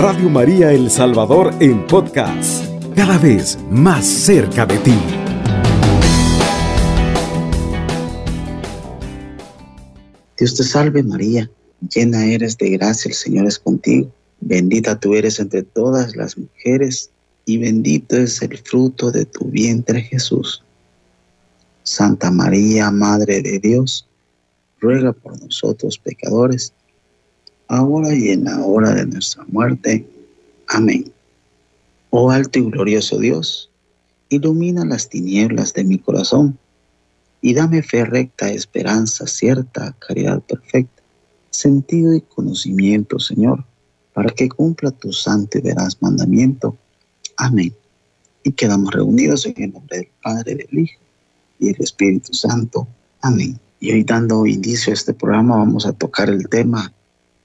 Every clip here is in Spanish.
Radio María El Salvador en podcast, cada vez más cerca de ti. Dios te salve María, llena eres de gracia, el Señor es contigo. Bendita tú eres entre todas las mujeres y bendito es el fruto de tu vientre Jesús. Santa María, Madre de Dios, ruega por nosotros pecadores, ahora y en la hora de nuestra muerte. Amén. Oh alto y glorioso Dios, ilumina las tinieblas de mi corazón y dame fe recta, esperanza cierta, caridad perfecta, sentido y conocimiento, Señor, para que cumpla tu santo y veraz mandamiento. Amén. Y quedamos reunidos en el nombre del Padre, del Hijo y del Espíritu Santo. Amén. Y hoy dando inicio a este programa vamos a tocar el tema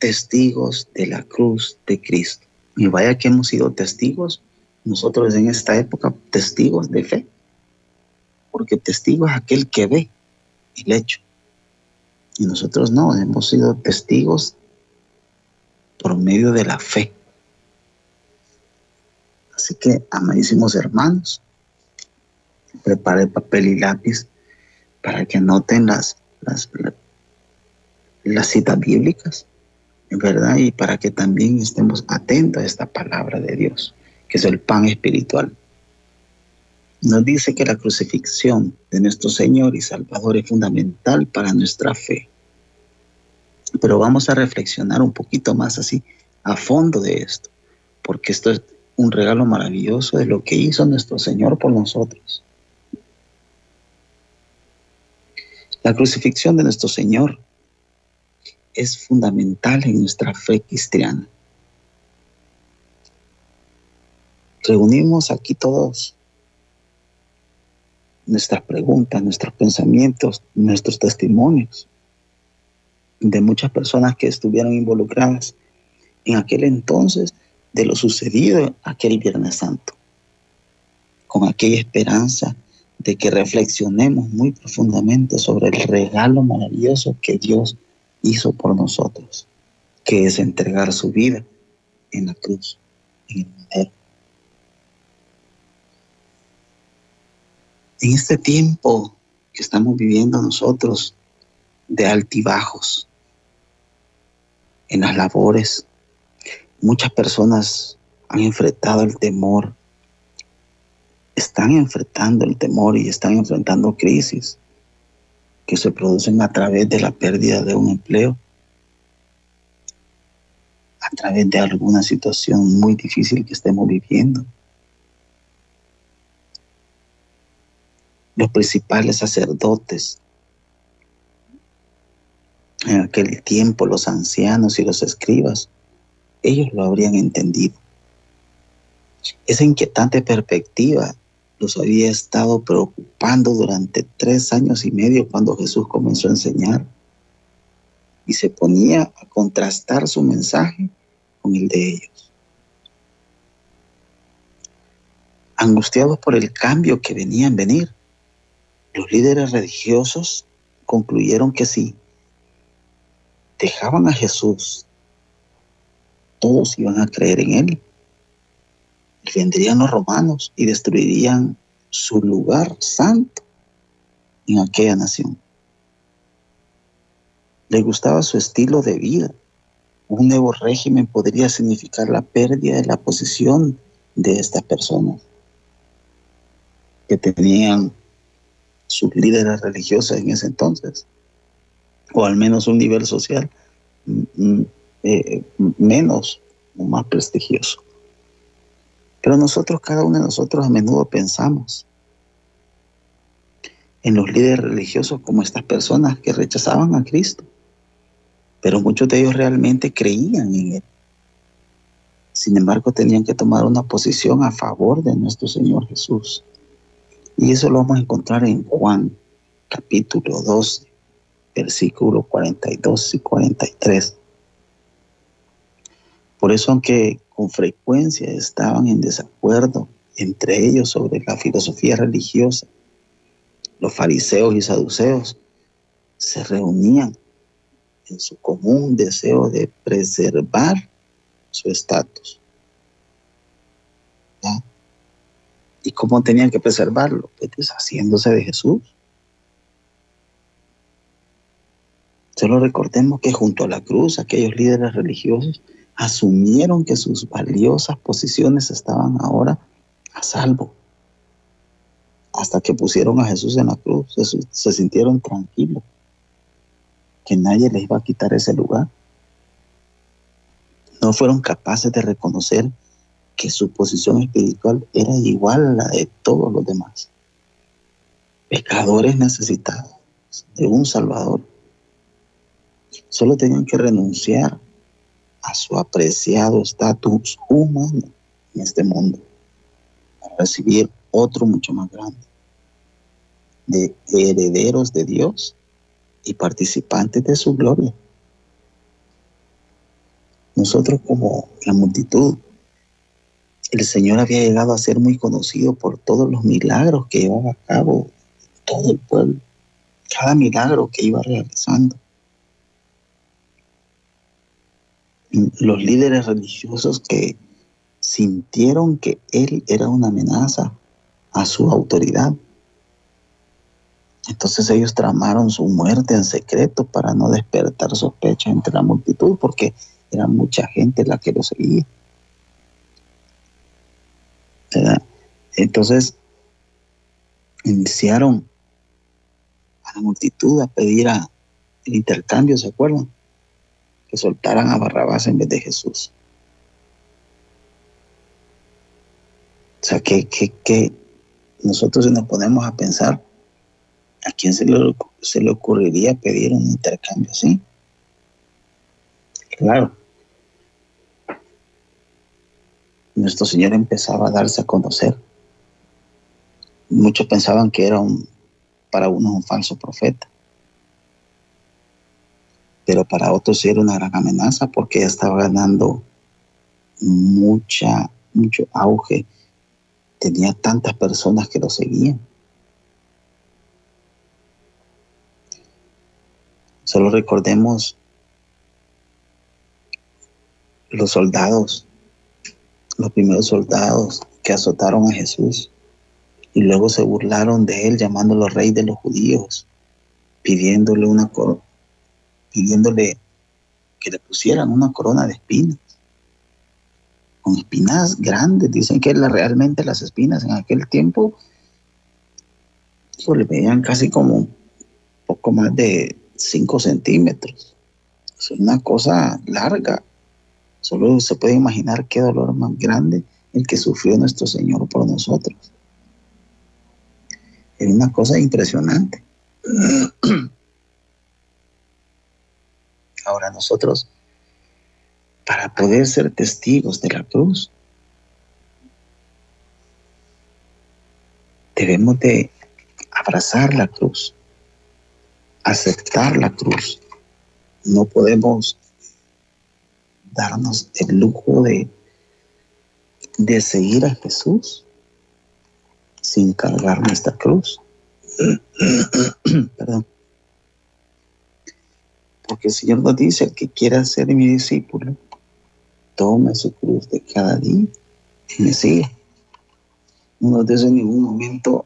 testigos de la cruz de Cristo. Y vaya que hemos sido testigos, nosotros en esta época, testigos de fe. Porque testigo es aquel que ve el hecho. Y nosotros no, hemos sido testigos por medio de la fe. Así que, amadísimos hermanos, prepare papel y lápiz para que anoten las, las, las citas bíblicas ¿verdad? Y para que también estemos atentos a esta palabra de Dios, que es el pan espiritual. Nos dice que la crucifixión de nuestro Señor y Salvador es fundamental para nuestra fe. Pero vamos a reflexionar un poquito más así, a fondo de esto, porque esto es un regalo maravilloso de lo que hizo nuestro Señor por nosotros. La crucifixión de nuestro Señor es fundamental en nuestra fe cristiana. Reunimos aquí todos nuestras preguntas, nuestros pensamientos, nuestros testimonios de muchas personas que estuvieron involucradas en aquel entonces de lo sucedido aquel Viernes Santo, con aquella esperanza de que reflexionemos muy profundamente sobre el regalo maravilloso que Dios hizo por nosotros, que es entregar su vida en la cruz, en el madero. En este tiempo que estamos viviendo nosotros de altibajos, en las labores, muchas personas han enfrentado el temor, están enfrentando el temor y están enfrentando crisis que se producen a través de la pérdida de un empleo, a través de alguna situación muy difícil que estemos viviendo. Los principales sacerdotes, en aquel tiempo los ancianos y los escribas, ellos lo habrían entendido. Esa inquietante perspectiva los había estado preocupando durante tres años y medio cuando Jesús comenzó a enseñar y se ponía a contrastar su mensaje con el de ellos. Angustiados por el cambio que venía en venir, los líderes religiosos concluyeron que si dejaban a Jesús, todos iban a creer en él vendrían los romanos y destruirían su lugar santo en aquella nación. Le gustaba su estilo de vida. Un nuevo régimen podría significar la pérdida de la posición de estas personas que tenían sus líderes religiosos en ese entonces, o al menos un nivel social mm, mm, eh, menos o más prestigioso. Pero nosotros, cada uno de nosotros a menudo pensamos en los líderes religiosos como estas personas que rechazaban a Cristo. Pero muchos de ellos realmente creían en Él. Sin embargo, tenían que tomar una posición a favor de nuestro Señor Jesús. Y eso lo vamos a encontrar en Juan capítulo 12, versículos 42 y 43. Por eso, aunque con frecuencia estaban en desacuerdo entre ellos sobre la filosofía religiosa. Los fariseos y saduceos se reunían en su común deseo de preservar su estatus. ¿Y cómo tenían que preservarlo? Pues deshaciéndose de Jesús. Solo recordemos que junto a la cruz aquellos líderes religiosos asumieron que sus valiosas posiciones estaban ahora a salvo. Hasta que pusieron a Jesús en la cruz, se, sintieron tranquilos, que nadie les iba a quitar ese lugar. No fueron capaces de reconocer que su posición espiritual era igual a la de todos los demás. Pecadores necesitados de un Salvador. Solo tenían que renunciar a su apreciado estatus humano en este mundo para recibir otro mucho más grande de herederos de Dios y participantes de su gloria. Nosotros como la multitud el Señor había llegado a ser muy conocido por todos los milagros que llevaba a cabo todo el pueblo, cada milagro que iba realizando. Los líderes religiosos que sintieron que Él era una amenaza a su autoridad. Entonces ellos tramaron su muerte en secreto para no despertar sospecha entre la multitud, porque era mucha gente la que lo seguía. Entonces, iniciaron a la multitud a pedir el intercambio, ¿se acuerdan? Que soltaran a Barrabás en vez de Jesús. O sea, que, que, nosotros si nos ponemos a pensar, ¿a quién se le, se le ocurriría pedir un intercambio así? Claro, nuestro Señor empezaba a darse a conocer. Muchos pensaban que era un, para unos un falso profeta, pero para otros era una gran amenaza porque ya estaba ganando mucha, mucho auge. Tenía tantas personas que lo seguían. Solo recordemos los soldados los primeros soldados que azotaron a Jesús y luego se burlaron de él llamándolo rey de los judíos, pidiéndole una pidiéndole que le pusieran una corona de espinas, con espinas grandes. Dicen que realmente las espinas en aquel tiempo le veían casi como poco más de 5 centímetros. Es una cosa larga. Solo se puede imaginar qué dolor más grande el que sufrió nuestro Señor por nosotros. Es una cosa impresionante. Ahora nosotros, para poder ser testigos de la cruz, debemos de abrazar la cruz, aceptar la cruz. No podemos darnos el lujo de, de seguir a Jesús sin cargar nuestra cruz. Perdón. Porque el Señor nos dice, el que quiera ser mi discípulo, tome su cruz de cada día y me sigue. No nos dice en ningún momento,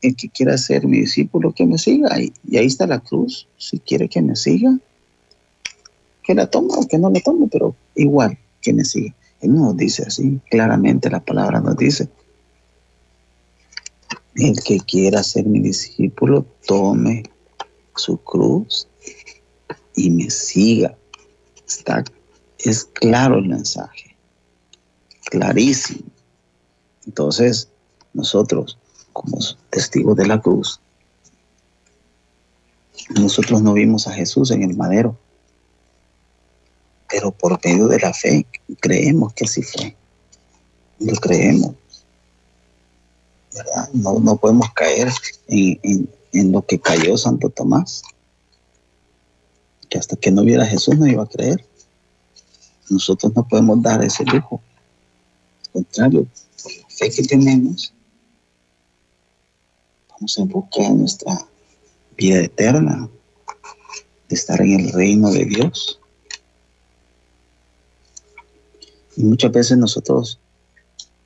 el que quiera ser mi discípulo, que me siga. Y, ahí está la cruz. Si quiere que me siga, que la toma o que no la tome, pero igual que me sigue. Él nos dice así, claramente la palabra nos dice, el que quiera ser mi discípulo, tome su cruz y me siga. Está, es claro el mensaje, clarísimo. Entonces, nosotros, como testigos de la cruz, nosotros no vimos a Jesús en el madero, pero por medio de la fe creemos que así fue. Lo creemos. ¿verdad? No, no podemos caer en, en, lo que cayó Santo Tomás, que hasta que no viera a Jesús no iba a creer. Nosotros no podemos dar ese lujo. Al contrario, por la fe que tenemos, vamos en busca de nuestra vida eterna, de estar en el reino de Dios. Y muchas veces nosotros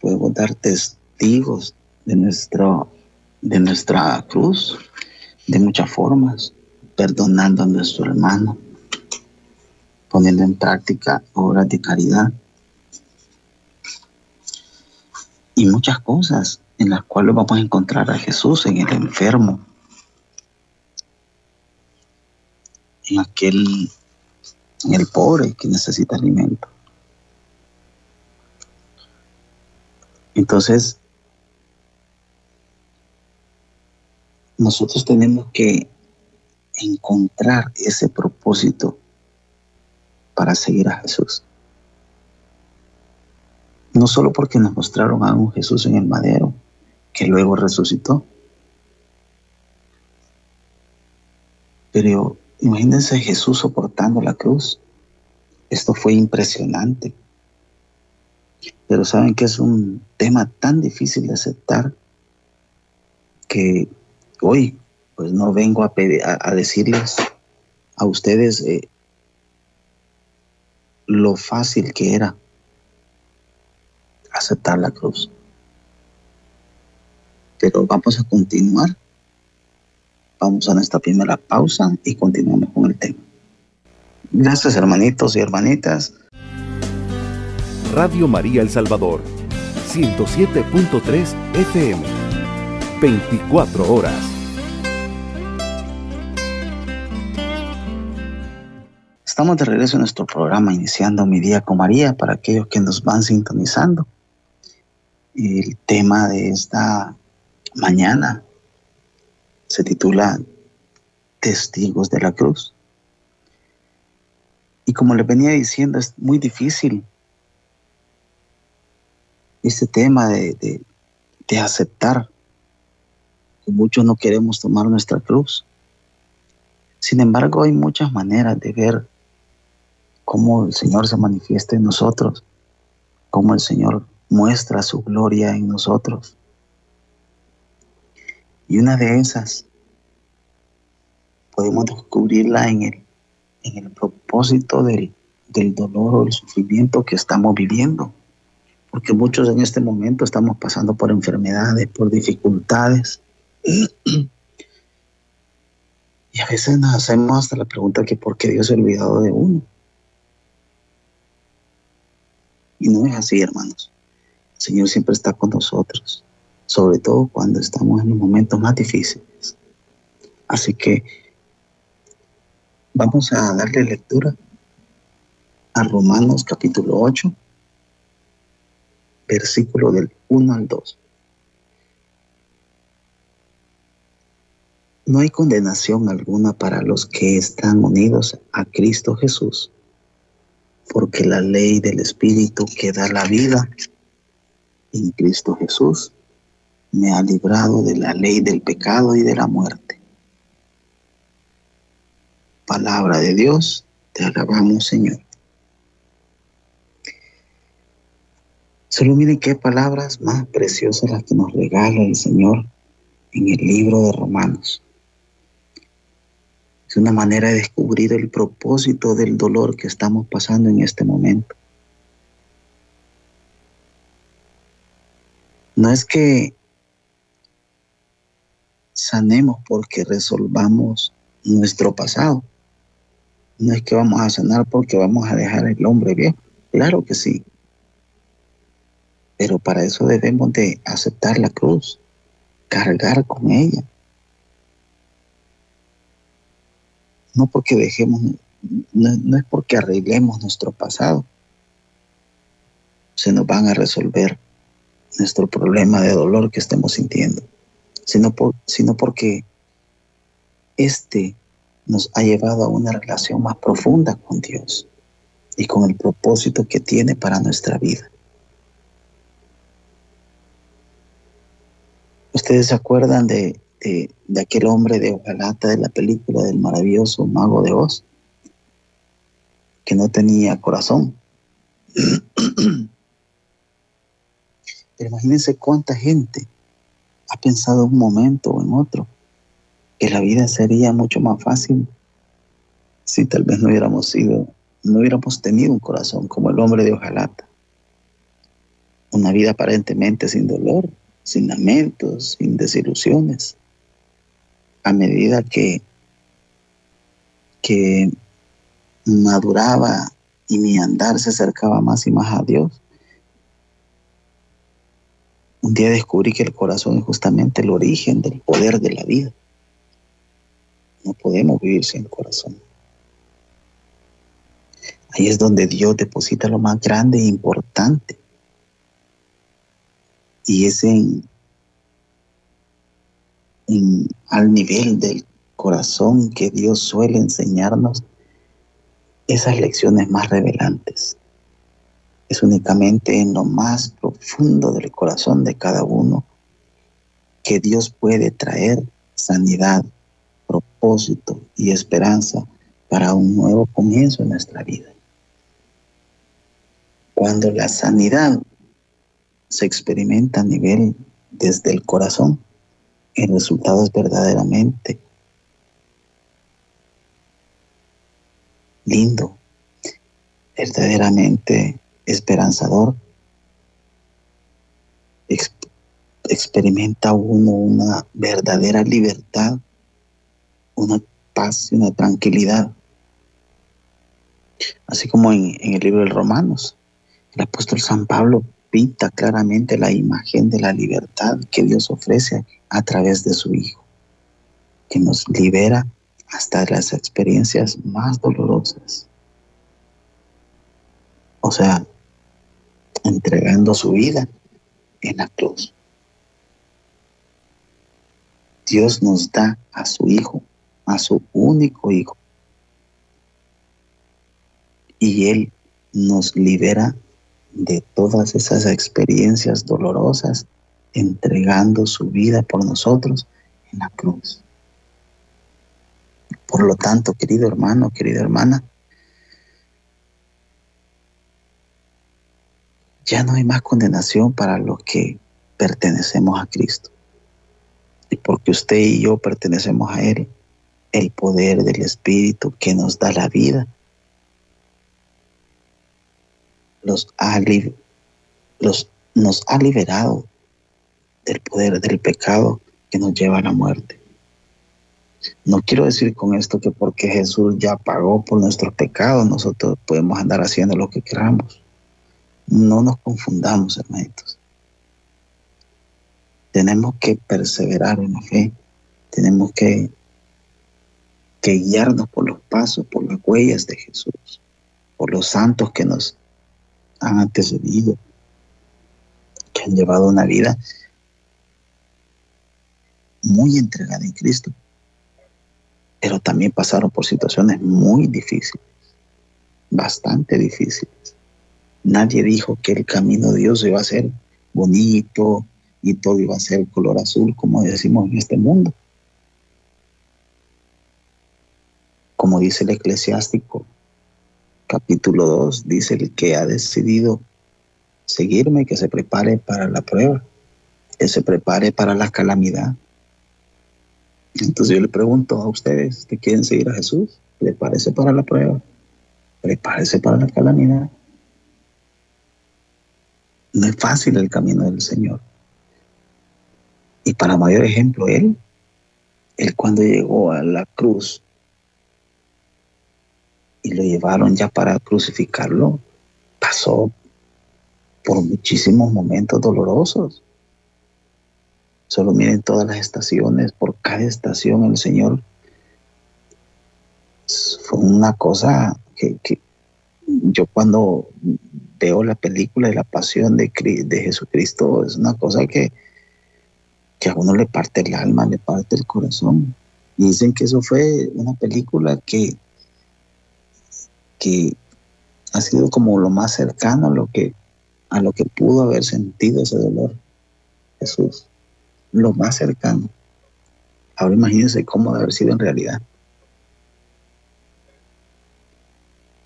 podemos dar testigos de, nuestro, de nuestra cruz de muchas formas, perdonando a nuestro hermano, poniendo en práctica obras de caridad y muchas cosas en las cuales vamos a encontrar a Jesús en el enfermo, en aquel, en el pobre que necesita alimento. Entonces, nosotros tenemos que encontrar ese propósito para seguir a Jesús. No solo porque nos mostraron a un Jesús en el madero, que luego resucitó, pero imagínense Jesús soportando la cruz. Esto fue impresionante. Pero saben que es un tema tan difícil de aceptar que hoy pues no vengo a, a, decirles a ustedes eh, lo fácil que era aceptar la cruz. Pero vamos a continuar. Vamos a nuestra primera pausa y continuamos con el tema. Gracias hermanitos y hermanitas. Radio María El Salvador, 107.3 FM, 24 horas. Estamos de regreso en nuestro programa Iniciando mi día con María para aquellos que nos van sintonizando. El tema de esta mañana se titula Testigos de la Cruz. Y como les venía diciendo, es muy difícil este tema de, de aceptar muchos no queremos tomar nuestra cruz. Sin embargo, hay muchas maneras de ver cómo el Señor se manifiesta en nosotros, cómo el Señor muestra su gloria en nosotros. Y una de esas podemos descubrirla en el, en el propósito del, del dolor o el sufrimiento que estamos viviendo. Porque muchos en este momento estamos pasando por enfermedades, por dificultades. Y a veces nos hacemos hasta la pregunta que por qué Dios se ha olvidado de uno. Y no es así, hermanos. El Señor siempre está con nosotros, sobre todo cuando estamos en los momentos más difíciles. Así que vamos a darle lectura a Romanos capítulo 8, versículo del 1 al 2. No hay condenación alguna para los que están unidos a Cristo Jesús, porque la ley del Espíritu que da la vida en Cristo Jesús me ha librado de la ley del pecado y de la muerte. Palabra de Dios, te alabamos Señor. Solo miren qué palabras más preciosas las que nos regala el Señor en el libro de Romanos. Es una manera de descubrir el propósito del dolor que estamos pasando en este momento. No es que sanemos porque resolvamos nuestro pasado. No es que vamos a sanar porque vamos a dejar el hombre viejo. Claro que sí. Pero para eso debemos de aceptar la cruz, cargar con ella. No porque dejemos, no, es porque arreglemos nuestro pasado. Se nos van a resolver nuestro problema de dolor que estemos sintiendo, sino, por, sino porque este nos ha llevado a una relación más profunda con Dios y con el propósito que tiene para nuestra vida. ¿Ustedes se acuerdan de, de, de aquel hombre de hojalata de la película del maravilloso mago de Oz? Que no tenía corazón. Pero imagínense cuánta gente ha pensado un momento o en otro que la vida sería mucho más fácil si tal vez no hubiéramos sido, no hubiéramos tenido un corazón como el hombre de hojalata. una vida aparentemente sin dolor, sin lamentos, sin desilusiones. A medida que, que maduraba y mi andar se acercaba más y más a Dios, un día descubrí que el corazón es justamente el origen del poder de la vida. No podemos vivir sin el corazón. Ahí es donde Dios deposita lo más grande e importante. Y es en, al nivel del corazón que Dios suele enseñarnos esas lecciones más revelantes. Es únicamente en lo más profundo del corazón de cada uno que Dios puede traer sanidad, propósito y esperanza para un nuevo comienzo en nuestra vida. Cuando la sanidad se experimenta a nivel desde el corazón, el resultado es verdaderamente lindo, verdaderamente esperanzador. experimenta uno una verdadera libertad, una paz y una tranquilidad. Así como en, el libro de Romanos, el apóstol San Pablo pinta claramente la imagen de la libertad que Dios ofrece a través de su Hijo, que nos libera hasta las experiencias más dolorosas. O sea, entregando su vida en la cruz. Dios nos da a su Hijo, a su único Hijo. Y Él nos libera de todas esas experiencias dolorosas, entregando su vida por nosotros en la cruz. Por lo tanto, querido hermano, querida hermana, ya no hay más condenación para los que pertenecemos a Cristo. Y porque usted y yo pertenecemos a Él, el poder del Espíritu que nos da la vida los ha, los, nos ha liberado del poder del pecado que nos lleva a la muerte. No quiero decir con esto que porque Jesús ya pagó por nuestros pecados, nosotros podemos andar haciendo lo que queramos. No nos confundamos, hermanitos. Tenemos que perseverar en la fe. Tenemos que, que guiarnos por los pasos, por las huellas de Jesús, por los santos que nos han antecedido, que han llevado una vida muy entregada en Cristo, pero también pasaron por situaciones muy difíciles, bastante difíciles. Nadie dijo que el camino de Dios iba a ser bonito y todo iba a ser color azul, como decimos en este mundo. Como dice el eclesiástico, capítulo 2 dice el que ha decidido seguirme, que se prepare para la prueba, que se prepare para la calamidad. Entonces yo le pregunto a ustedes que quieren seguir a Jesús, prepárese para la prueba, prepárese para la calamidad. No es fácil el camino del Señor. Y para mayor ejemplo, Él, Él cuando llegó a la cruz, y lo llevaron ya para crucificarlo, pasó por muchísimos momentos dolorosos. Solo miren todas las estaciones, por cada estación el Señor fue una cosa que, yo cuando veo la película de la pasión de, de Jesucristo es una cosa que, que a uno le parte el alma, le parte el corazón. Y dicen que eso fue una película que que ha sido como lo más cercano a lo que, a lo que pudo haber sentido ese dolor. Jesús, lo más cercano. Ahora imagínense cómo debe haber sido en realidad.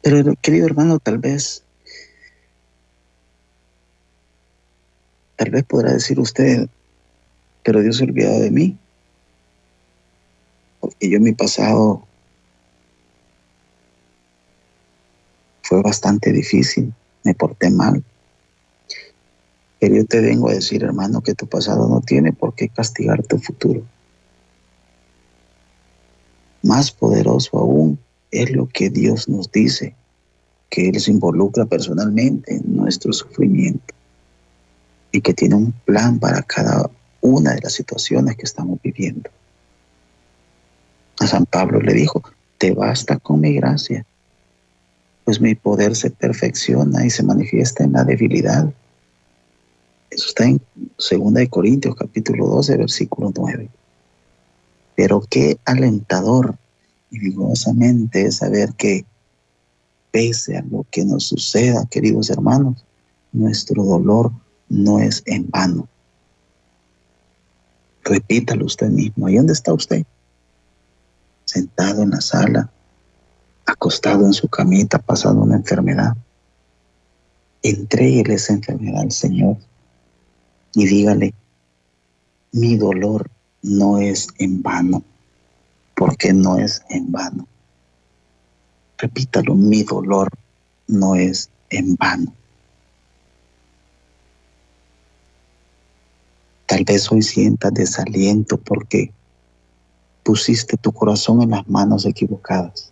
Pero querido hermano, tal vez, tal vez podrá decir usted, pero Dios se olvidado de mí. Porque yo en mi pasado fue bastante difícil, me porté mal. Pero yo te vengo a decir, hermano, que tu pasado no tiene por qué castigar tu futuro. Más poderoso aún es lo que Dios nos dice, que Él se involucra personalmente en nuestro sufrimiento y que tiene un plan para cada una de las situaciones que estamos viviendo. A San Pablo le dijo, te basta con mi gracia, pues mi poder se perfecciona y se manifiesta en la debilidad. Eso está en 2 Corintios capítulo 12, versículo 9. Pero qué alentador y vigorosamente es saber que pese a lo que nos suceda, queridos hermanos, nuestro dolor no es en vano. Repítalo usted mismo. ¿Y dónde está usted? Sentado en la sala, acostado en su camita, pasando una enfermedad. Entréguele esa enfermedad al Señor y dígale, mi dolor no es en vano, porque no es en vano. Repítalo, mi dolor no es en vano. Tal vez hoy sientas desaliento porque pusiste tu corazón en las manos equivocadas.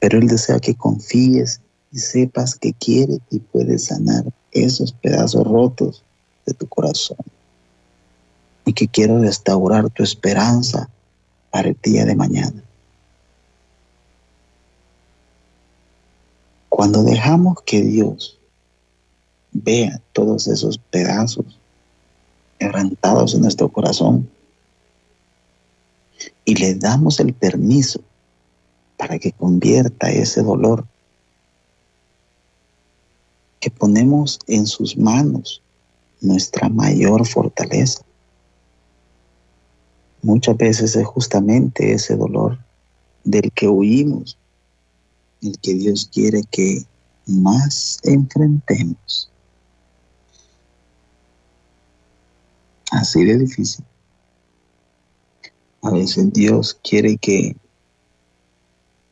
Pero Él desea que confíes y sepas que quiere y puede sanar esos pedazos rotos de tu corazón. Y que quiere restaurar tu esperanza para el día de mañana. Cuando dejamos que Dios vea todos esos pedazos quebrantados en nuestro corazón y le damos el permiso para que convierta ese dolor que ponemos en sus manos nuestra mayor fortaleza. Muchas veces es justamente ese dolor del que huimos, el que Dios quiere que más enfrentemos. Así de difícil. A veces Dios quiere que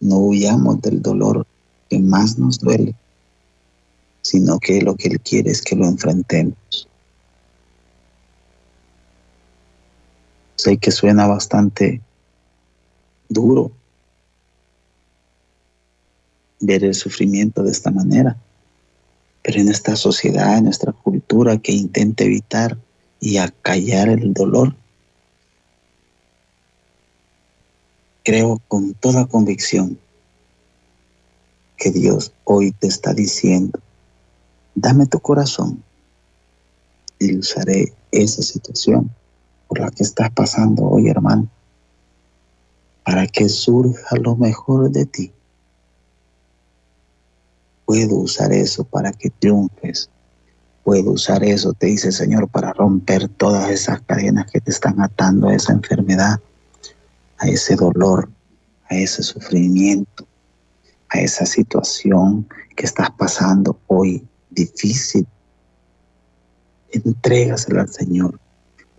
no huyamos del dolor que más nos duele, sino que lo que Él quiere es que lo enfrentemos. Sé que suena bastante duro ver el sufrimiento de esta manera, pero en esta sociedad, en nuestra cultura que intenta evitar y a callar el dolor. Creo con toda convicción que Dios hoy te está diciendo, dame tu corazón y usaré esa situación por la que estás pasando hoy, hermano, para que surja lo mejor de ti. Puedo usar eso para que triunfes puedo usar eso, te dice el Señor, para romper todas esas cadenas que te están atando a esa enfermedad, a ese dolor, a ese sufrimiento, a esa situación que estás pasando hoy difícil. Entrégasela al Señor.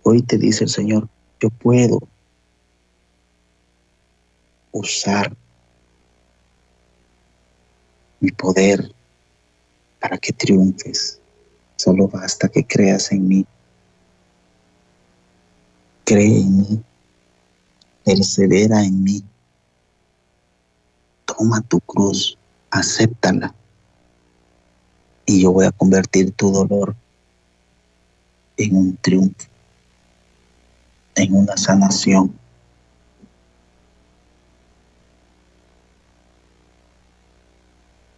Hoy te dice el Señor, yo puedo usar mi poder para que triunfes. Solo basta que creas en mí. Cree en mí. Persevera en mí. Toma tu cruz, acéptala. Y yo voy a convertir tu dolor en un triunfo, en una sanación.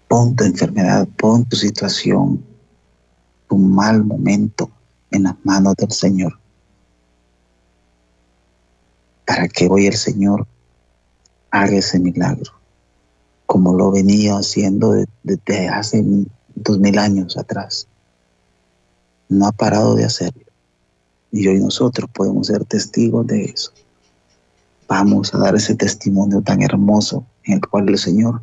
Pon tu enfermedad, pon tu situación tu mal momento en las manos del Señor. Para que hoy el Señor haga ese milagro, como lo venía haciendo desde hace dos mil años atrás. No ha parado de hacerlo. Y hoy nosotros podemos ser testigos de eso. Vamos a dar ese testimonio tan hermoso en el cual el Señor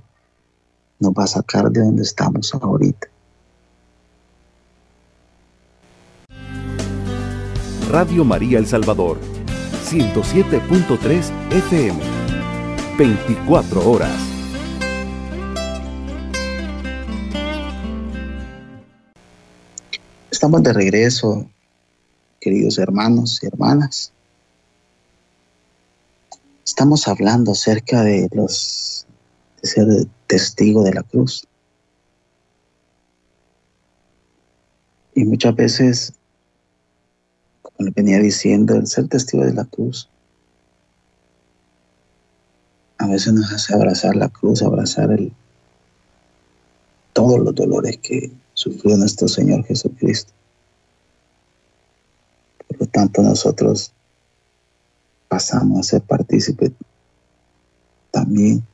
nos va a sacar de donde estamos ahorita Radio María El Salvador, 107.3 FM, 24 horas. Estamos de regreso, queridos hermanos y hermanas. Estamos hablando acerca de los de ser testigo de la cruz. Y muchas veces, como venía diciendo, el ser testigo de la cruz a veces nos hace abrazar la cruz, abrazar todos los dolores que sufrió nuestro Señor Jesucristo. Por lo tanto, nosotros pasamos a ser partícipes también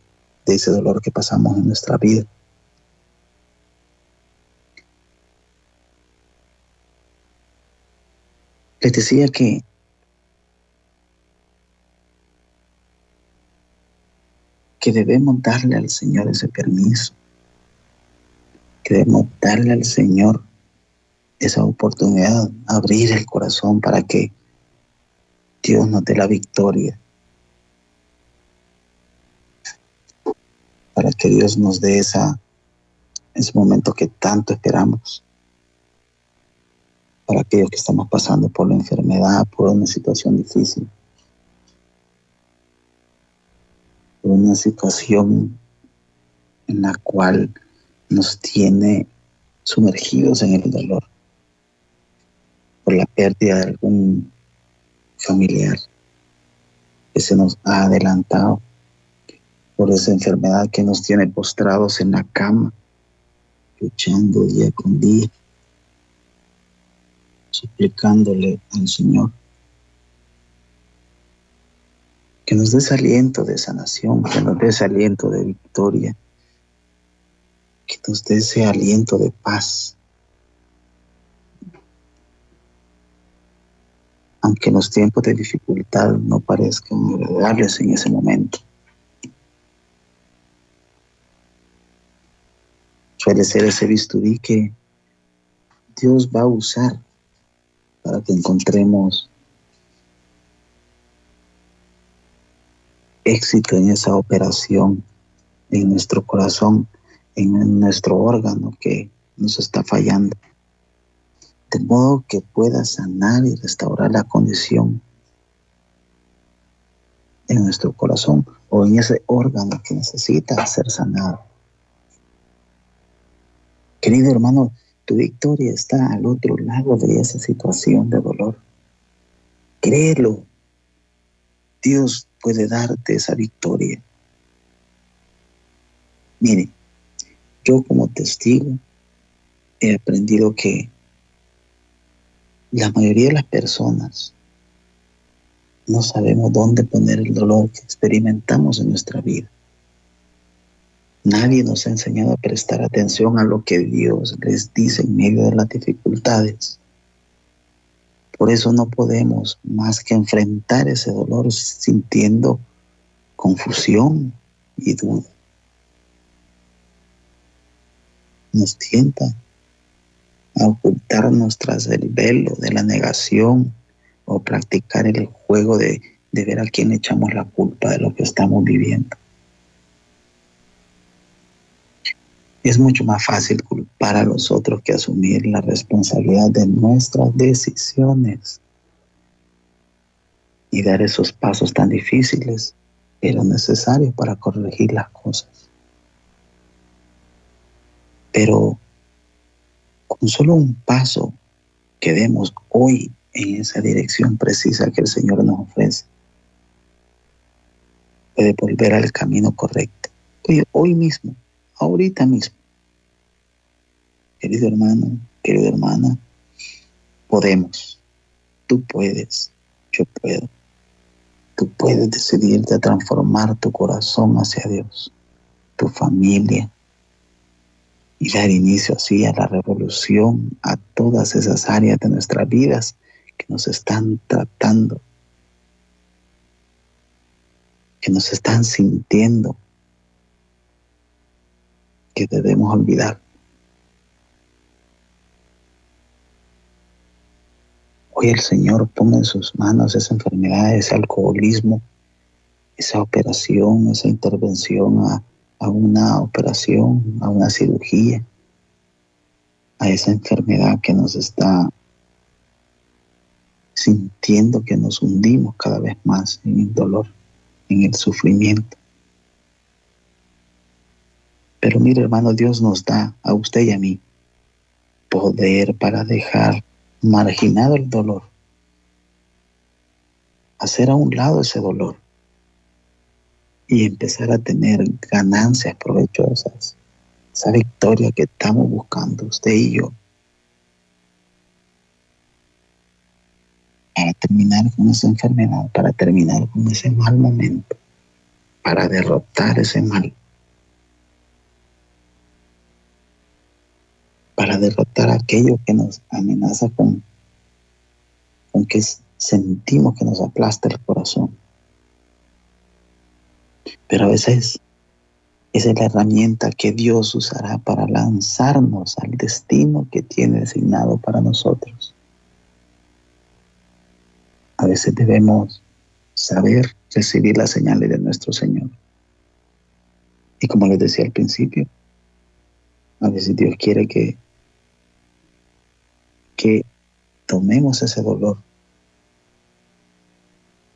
de ese dolor que pasamos en nuestra vida. Les decía que que debemos darle al Señor ese permiso, que debemos darle al Señor esa oportunidad, abrir el corazón para que Dios nos dé la victoria, para que Dios nos dé esa, ese momento que tanto esperamos, para aquellos que estamos pasando por la enfermedad, por una situación difícil. una situación en la cual nos tiene sumergidos en el dolor por la pérdida de algún familiar que se nos ha adelantado, por esa enfermedad que nos tiene postrados en la cama, luchando día con día, suplicándole al Señor que nos dé ese aliento de sanación, que nos dé ese aliento de victoria, que nos dé ese aliento de paz. Aunque los tiempos de dificultad no parezcan agradables en ese momento. Suele ser ese bisturí que Dios va a usar para que encontremos éxito en esa operación en nuestro corazón, en nuestro órgano que nos está fallando. De modo que pueda sanar y restaurar la condición en nuestro corazón o en ese órgano que necesita ser sanado. Querido hermano, tu victoria está al otro lado de esa situación de dolor. Créelo. Dios puede darte esa victoria. Mire, yo como testigo he aprendido que la mayoría de las personas no sabemos dónde poner el dolor que experimentamos en nuestra vida. Nadie nos ha enseñado a prestar atención a lo que Dios les dice en medio de las dificultades. Por eso no podemos más que enfrentar ese dolor sintiendo confusión y duda. Nos tienta a ocultarnos tras el velo de la negación o practicar el juego de, de ver a quién echamos la culpa de lo que estamos viviendo. Es mucho más fácil culpar a los otros que asumir la responsabilidad de nuestras decisiones y dar esos pasos tan difíciles, pero necesarios para corregir las cosas. Pero con solo un paso que demos hoy en esa dirección precisa que el Señor nos ofrece, puede volver al camino correcto. Hoy, hoy mismo ahorita mismo. Querido hermano, querida hermana, podemos, tú puedes, yo puedo. Tú puedes decidirte a transformar tu corazón hacia Dios, tu familia, y dar inicio así a la revolución, a todas esas áreas de nuestras vidas que nos están tratando, que nos están sintiendo que debemos olvidar. Hoy el Señor pone en sus manos esa enfermedad, ese alcoholismo, esa operación, esa intervención a, a una operación, a una cirugía, a esa enfermedad que nos está sintiendo que nos hundimos cada vez más en el dolor, en el sufrimiento. Pero mire, hermano, Dios nos da a usted y a mí poder para dejar marginado el dolor, hacer a un lado ese dolor y empezar a tener ganancias provechosas, esa victoria que estamos buscando usted y yo. Para terminar con esa enfermedad, para terminar con ese mal momento, para derrotar ese mal. Para derrotar aquello que nos amenaza con, con que sentimos que nos aplasta el corazón. Pero a veces es la herramienta que Dios usará para lanzarnos al destino que tiene designado para nosotros. A veces debemos saber recibir las señales de nuestro Señor. Y como les decía al principio, a veces Dios quiere que que tomemos ese dolor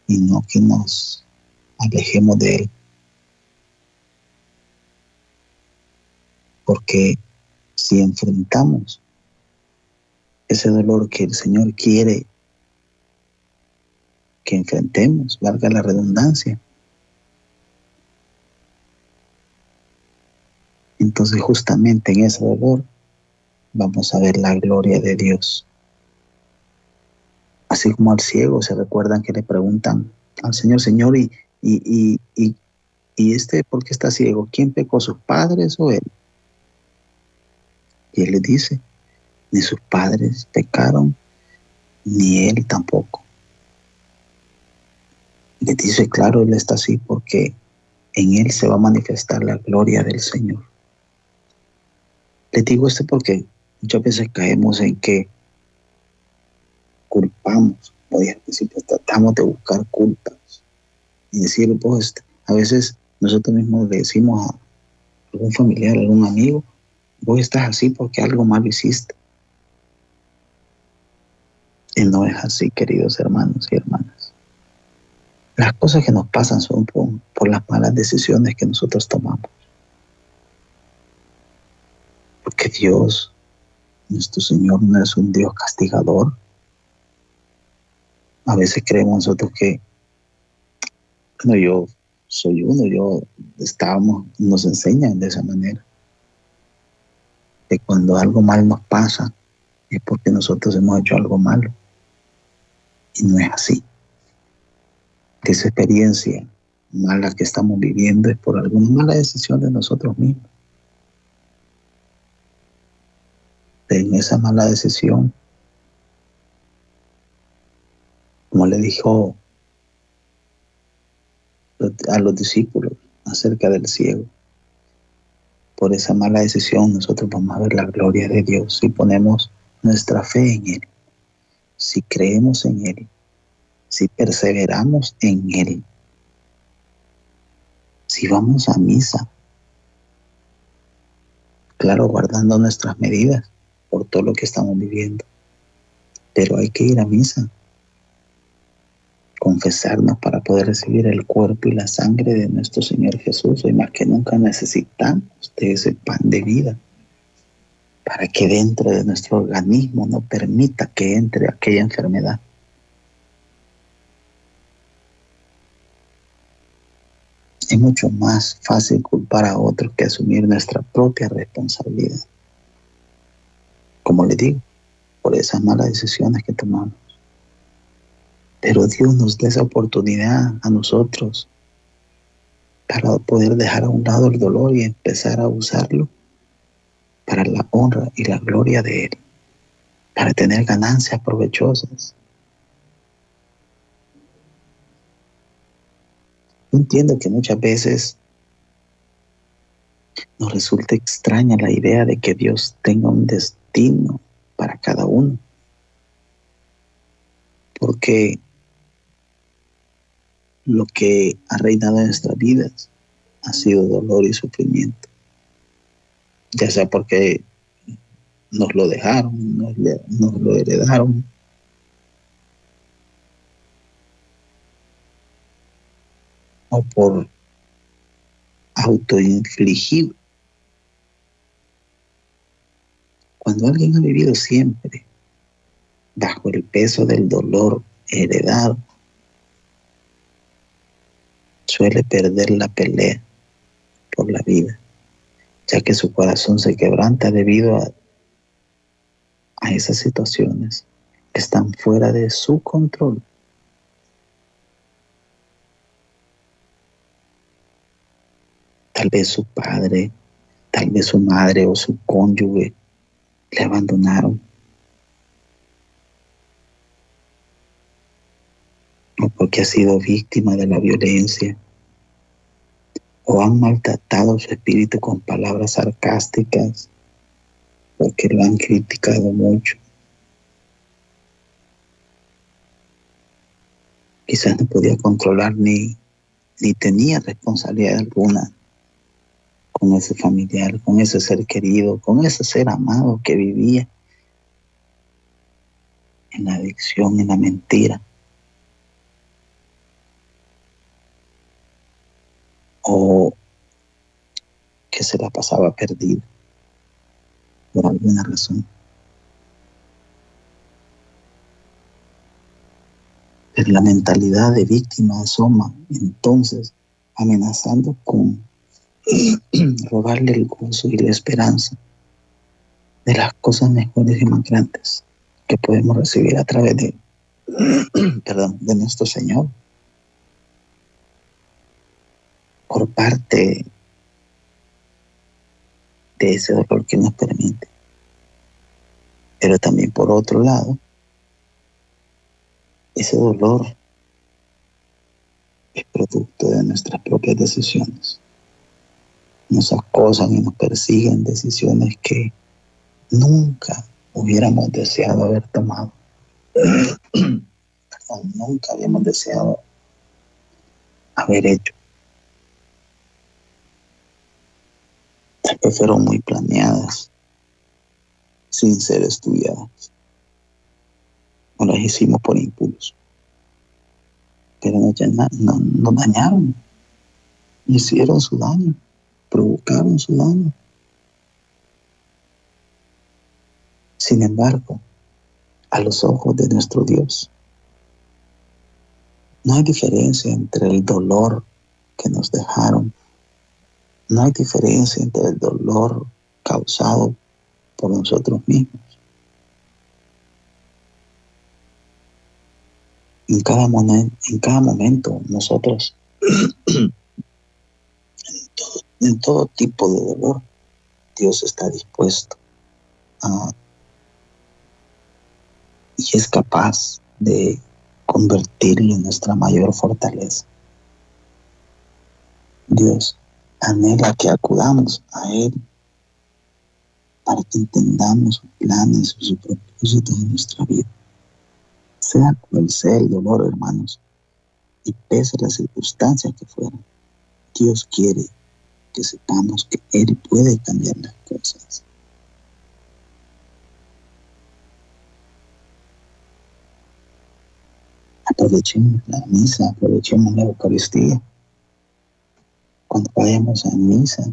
y no que nos alejemos de él. Porque si enfrentamos ese dolor que el Señor quiere que enfrentemos, valga la redundancia, entonces justamente en ese dolor vamos a ver la gloria de Dios. Así como al ciego, se recuerdan que le preguntan al Señor, Señor, y, y, y, y este, ¿por qué está ciego? ¿Quién pecó, sus padres o él? Y él le dice, ni sus padres pecaron, ni él tampoco. Le dice, claro, él está así porque en él se va a manifestar la gloria del Señor. Le digo esto porque Muchas veces caemos en que culpamos, hoy al principio tratamos de buscar culpas y decir, pues, a veces nosotros mismos le decimos a algún familiar, a algún amigo, vos estás así porque algo malo hiciste. Y no es así, queridos hermanos y hermanas. Las cosas que nos pasan son por las malas decisiones que nosotros tomamos. Porque Dios nuestro Señor no es un Dios castigador. A veces creemos nosotros que, bueno, yo soy uno, yo estábamos, nos enseñan de esa manera. Que cuando algo mal nos pasa es porque nosotros hemos hecho algo malo. Y no es así. Esa experiencia mala que estamos viviendo es por alguna mala decisión de nosotros mismos. En esa mala decisión, como le dijo a los discípulos acerca del ciego, por esa mala decisión nosotros vamos a ver la gloria de Dios si ponemos nuestra fe en Él, si creemos en Él, si perseveramos en Él, si vamos a misa, claro, guardando nuestras medidas, por todo lo que estamos viviendo. Pero hay que ir a misa, confesarnos para poder recibir el cuerpo y la sangre de nuestro Señor Jesús. Hoy más que nunca necesitamos de ese pan de vida para que dentro de nuestro organismo no permita que entre aquella enfermedad. Es mucho más fácil culpar a otros que asumir nuestra propia responsabilidad como le digo, por esas malas decisiones que tomamos. Pero Dios nos da esa oportunidad a nosotros para poder dejar a un lado el dolor y empezar a usarlo para la honra y la gloria de Él, para tener ganancias provechosas. entiendo que muchas veces nos resulta extraña la idea de que Dios tenga un destino para cada uno. Porque lo que ha reinado en nuestras vidas ha sido dolor y sufrimiento. Ya sea porque nos lo dejaron, nos, nos lo heredaron. O por autoinfligido. Cuando alguien ha vivido siempre bajo el peso del dolor heredado, suele perder la pelea por la vida, ya que su corazón se quebranta debido a, a esas situaciones que están fuera de su control. Tal vez su padre, tal vez su madre o su cónyuge le abandonaron. O porque ha sido víctima de la violencia. O han maltratado su espíritu con palabras sarcásticas porque lo han criticado mucho. Quizás no podía controlar ni, ni tenía responsabilidad alguna con ese familiar, con ese ser querido, con ese ser amado que vivía en la adicción, en la mentira. O que se la pasaba perdido por alguna razón. La mentalidad de víctima asoma entonces amenazando con robarle el gozo y la esperanza de las cosas mejores y más grandes que podemos recibir a través de, perdón, de nuestro Señor. Por parte de ese dolor que nos permite. Pero también por otro lado, ese dolor es producto de nuestras propias decisiones nos acosan y nos persiguen decisiones que nunca hubiéramos deseado haber tomado. nunca habíamos deseado haber hecho. Tal vez fueron muy planeadas, sin ser estudiadas. O las hicimos por impulso. Pero nos dañaron, hicieron su daño provocaron su daño. Sin embargo, a los ojos de nuestro Dios, no hay diferencia entre el dolor que nos dejaron, no hay diferencia entre el dolor causado por nosotros mismos. En cada, en cada momento nosotros en todo tipo de dolor, Dios está dispuesto y es capaz de convertirlo en nuestra mayor fortaleza. Dios anhela que acudamos a Él para que entendamos sus planes, sus propósitos en nuestra vida. Sea cual sea el dolor, hermanos, y pese a las circunstancias que fueran, Dios quiere que sepamos que Él puede cambiar las cosas. Aprovechemos la misa, aprovechemos la Eucaristía. Cuando vayamos a misa,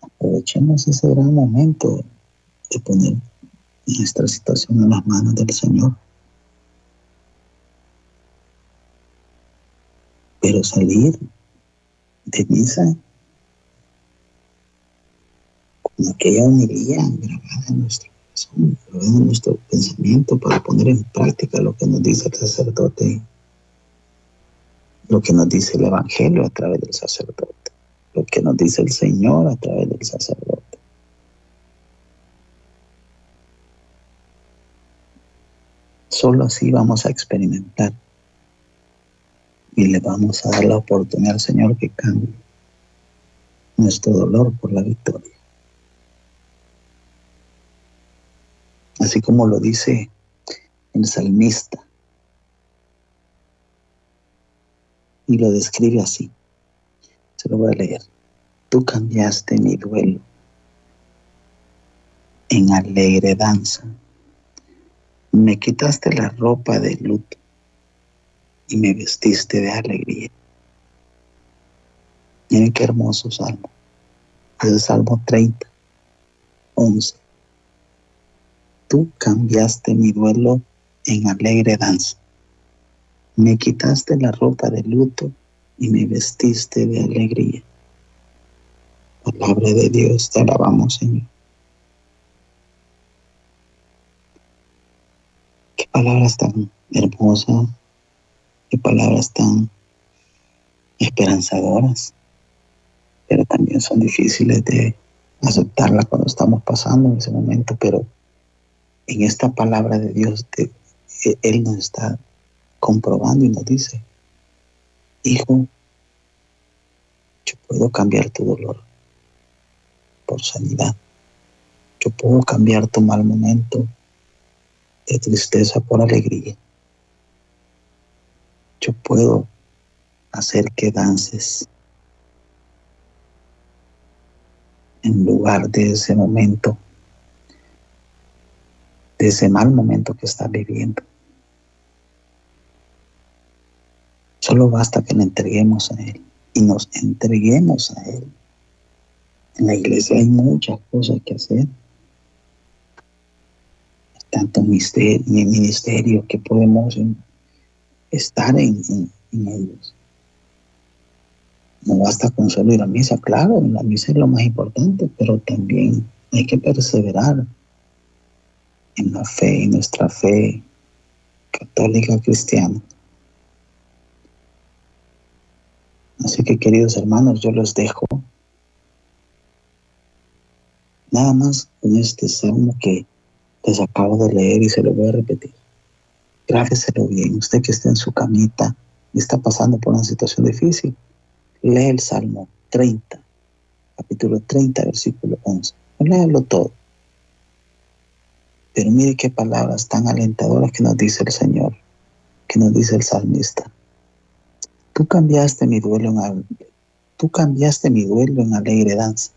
aprovechemos ese gran momento de poner nuestra situación en las manos del Señor. Pero salir de misa. Con aquella humildad grabada en nuestro corazón, grabada en nuestro pensamiento para poner en práctica lo que nos dice el sacerdote, lo que nos dice el Evangelio a través del sacerdote, lo que nos dice el Señor a través del sacerdote. Solo así vamos a experimentar y le vamos a dar la oportunidad al Señor que cambie nuestro dolor por la victoria. Así como lo dice el salmista. Y lo describe así. Se lo voy a leer. Tú cambiaste mi duelo en alegre danza. Me quitaste la ropa de luto y me vestiste de alegría. Miren qué hermoso salmo. Es el Salmo 30, 11. Tú cambiaste mi duelo en alegre danza. Me quitaste la ropa de luto y me vestiste de alegría. Palabra de Dios, te alabamos, Señor. Qué palabras tan hermosas, qué palabras tan esperanzadoras, pero también son difíciles de aceptarla cuando estamos pasando en ese momento, pero en esta palabra de Dios, e, Él nos está comprobando y nos dice, hijo, yo puedo cambiar tu dolor por sanidad. Yo puedo cambiar tu mal momento de tristeza por alegría. Yo puedo hacer que dances en lugar de ese momento, de ese mal momento que estás viviendo. Solo basta que le entreguemos a Él y nos entreguemos a Él. En la iglesia hay muchas cosas que hacer. Tanto ministerio, ministerio que podemos estar en, ellos. No basta con solo ir a misa, claro, la misa es lo más importante, pero también hay que perseverar en la fe, en nuestra fe católica cristiana. Así que queridos hermanos, yo los dejo nada más con este salmo que les acabo de leer y se lo voy a repetir. Grábeselo bien. Usted que está en su camita y está pasando por una situación difícil, lee el Salmo 30, capítulo 30, versículo 11. Léalo todo. Pero mire qué palabras tan alentadoras que nos dice el Señor, que nos dice el salmista. Tú cambiaste mi duelo en tú cambiaste mi duelo en alegre danza.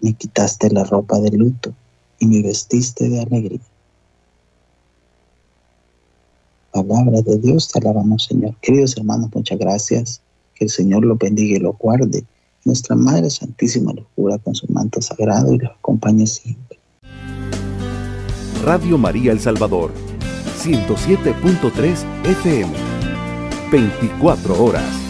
Me quitaste la ropa de luto y me vestiste de alegría. Palabra de Dios, te alabamos, Señor. Queridos hermanos, muchas gracias. Que el Señor los bendiga y los guarde. Nuestra Madre Santísima los cura con su manto sagrado y los acompañe siempre. Radio María El Salvador, 107.3 FM. 24 horas.